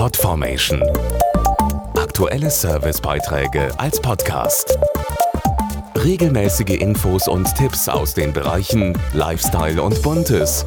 Podformation. Aktuelle Servicebeiträge als Podcast. Regelmäßige Infos und Tipps aus den Bereichen Lifestyle und Buntes.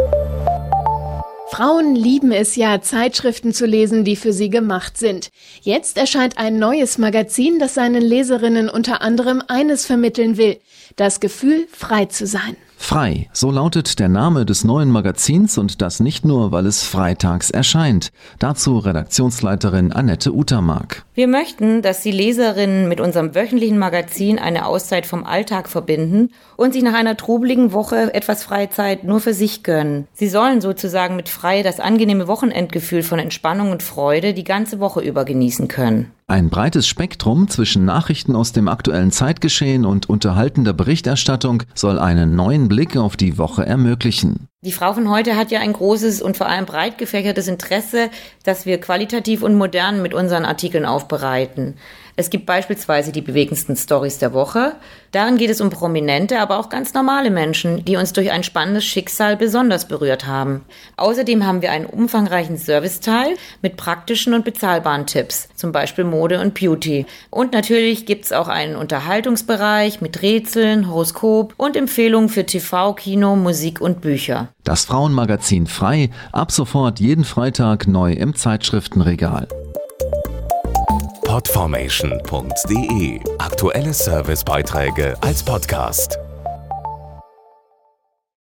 Frauen lieben es ja, Zeitschriften zu lesen, die für sie gemacht sind. Jetzt erscheint ein neues Magazin, das seinen Leserinnen unter anderem eines vermitteln will, das Gefühl, frei zu sein. Frei, so lautet der Name des neuen Magazins und das nicht nur, weil es freitags erscheint. Dazu Redaktionsleiterin Annette Utermark. Wir möchten, dass die Leserinnen mit unserem wöchentlichen Magazin eine Auszeit vom Alltag verbinden und sich nach einer trubeligen Woche etwas Freizeit nur für sich gönnen. Sie sollen sozusagen mit Frei das angenehme Wochenendgefühl von Entspannung und Freude die ganze Woche über genießen können. Ein breites Spektrum zwischen Nachrichten aus dem aktuellen Zeitgeschehen und unterhaltender Berichterstattung soll einen neuen Blick auf die Woche ermöglichen. Die Frau von heute hat ja ein großes und vor allem breit gefächertes Interesse, dass wir qualitativ und modern mit unseren Artikeln aufbereiten. Es gibt beispielsweise die bewegendsten Stories der Woche. Darin geht es um prominente, aber auch ganz normale Menschen, die uns durch ein spannendes Schicksal besonders berührt haben. Außerdem haben wir einen umfangreichen Serviceteil mit praktischen und bezahlbaren Tipps, zum Beispiel Mode und Beauty. Und natürlich gibt's auch einen Unterhaltungsbereich mit Rätseln, Horoskop und Empfehlungen für TV, Kino, Musik und Bücher. Das Frauenmagazin Frei, ab sofort jeden Freitag neu im Zeitschriftenregal. Podformation.de Aktuelle Servicebeiträge als Podcast.